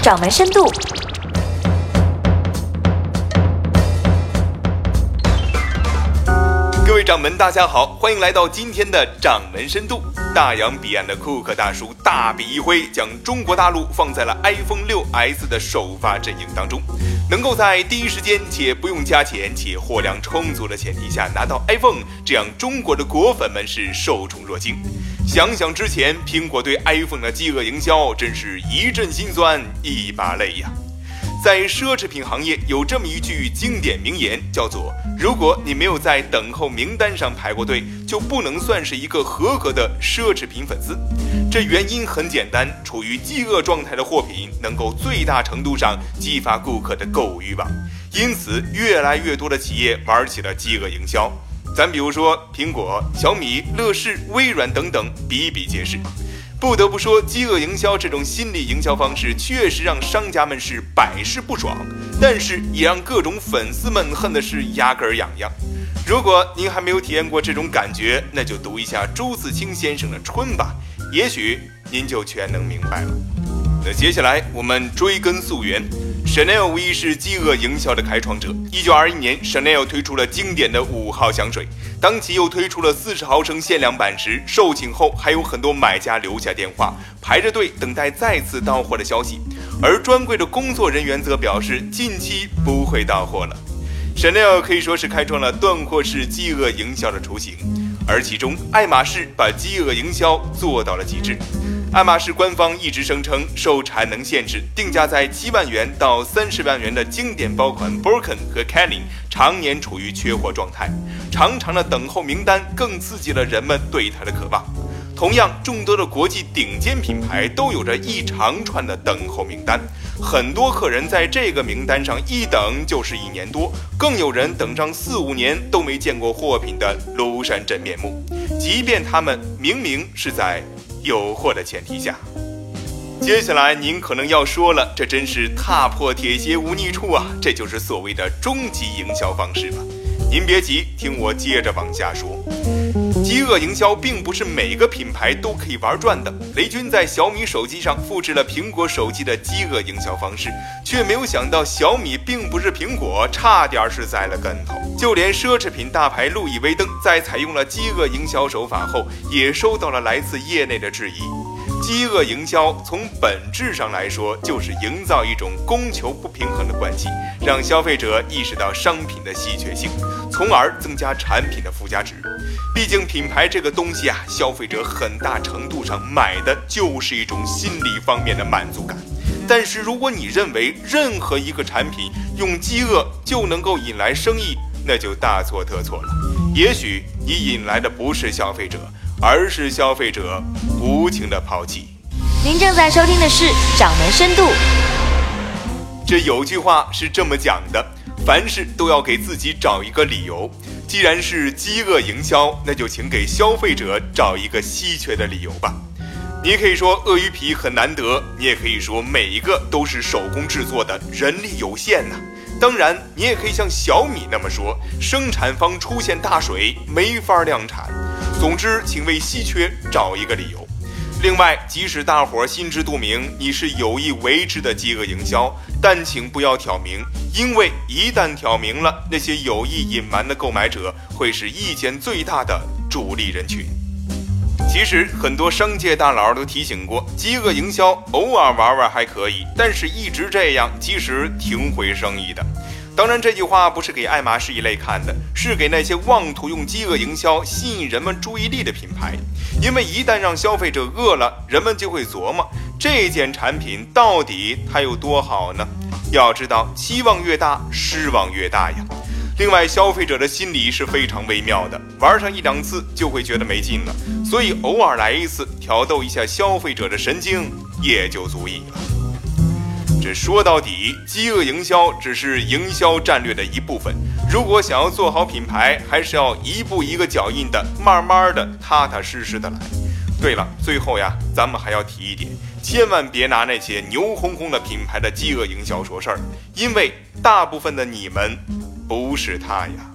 掌门深度。掌门，大家好，欢迎来到今天的掌门深度。大洋彼岸的库克大叔大笔一挥，将中国大陆放在了 iPhone 6s 的首发阵营当中，能够在第一时间且不用加钱且货量充足的前提下拿到 iPhone，这样中国的果粉们是受宠若惊。想想之前苹果对 iPhone 的饥饿营销，真是一阵心酸一把泪呀。在奢侈品行业有这么一句经典名言，叫做：“如果你没有在等候名单上排过队，就不能算是一个合格的奢侈品粉丝。”这原因很简单，处于饥饿状态的货品能够最大程度上激发顾客的购物欲望，因此越来越多的企业玩起了饥饿营销。咱比如说苹果、小米、乐视、微软等等，比比皆是。不得不说，饥饿营销这种心理营销方式确实让商家们是百试不爽，但是也让各种粉丝们恨的是牙根儿痒痒。如果您还没有体验过这种感觉，那就读一下朱自清先生的《春》吧，也许您就全能明白了。那接下来我们追根溯源。Chanel 无疑是饥饿营销的开创者。一九二一年，Chanel 推出了经典的五号香水。当其又推出了四十毫升限量版时，售罄后还有很多买家留下电话，排着队等待再次到货的消息。而专柜的工作人员则表示，近期不会到货了。Chanel 可以说是开创了断货式饥饿营销的雏形，而其中爱马仕把饥饿营销做到了极致。爱马仕官方一直声称，受产能限制，定价在七万元到三十万元的经典包款 Birkin 和 Kelly 常年处于缺货状态，长长的等候名单更刺激了人们对它的渴望。同样，众多的国际顶尖品牌都有着一长串的等候名单，很多客人在这个名单上一等就是一年多，更有人等上四五年都没见过货品的庐山真面目，即便他们明明是在。有货的前提下，接下来您可能要说了，这真是踏破铁鞋无觅处啊！这就是所谓的终极营销方式吧？您别急，听我接着往下说。饥饿营销并不是每个品牌都可以玩转的。雷军在小米手机上复制了苹果手机的饥饿营销方式，却没有想到小米并不是苹果，差点是栽了跟头。就连奢侈品大牌路易威登在采用了饥饿营销手法后，也收到了来自业内的质疑。饥饿营销从本质上来说，就是营造一种供求不平衡的关系，让消费者意识到商品的稀缺性，从而增加产品的附加值。毕竟品牌这个东西啊，消费者很大程度上买的就是一种心理方面的满足感。但是如果你认为任何一个产品用饥饿就能够引来生意，那就大错特错了。也许你引来的不是消费者，而是消费者无情的抛弃。您正在收听的是《掌门深度》。这有句话是这么讲的：凡事都要给自己找一个理由。既然是饥饿营销，那就请给消费者找一个稀缺的理由吧。你可以说鳄鱼皮很难得，你也可以说每一个都是手工制作的，人力有限呐。当然，你也可以像小米那么说，生产方出现大水，没法量产。总之，请为稀缺找一个理由。另外，即使大伙儿心知肚明你是有意为之的饥饿营销，但请不要挑明，因为一旦挑明了，那些有意隐瞒的购买者会是意见最大的主力人群。其实很多商界大佬都提醒过，饥饿营销偶尔玩玩还可以，但是一直这样其实挺毁生意的。当然，这句话不是给爱马仕一类看的，是给那些妄图用饥饿营销吸引人们注意力的品牌。因为一旦让消费者饿了，人们就会琢磨这件产品到底它有多好呢？要知道，期望越大，失望越大呀。另外，消费者的心理是非常微妙的，玩上一两次就会觉得没劲了，所以偶尔来一次，挑逗一下消费者的神经也就足以了。这说到底，饥饿营销只是营销战略的一部分。如果想要做好品牌，还是要一步一个脚印的，慢慢的、踏踏实实的来。对了，最后呀，咱们还要提一点，千万别拿那些牛哄哄的品牌的饥饿营销说事儿，因为大部分的你们。不是他呀。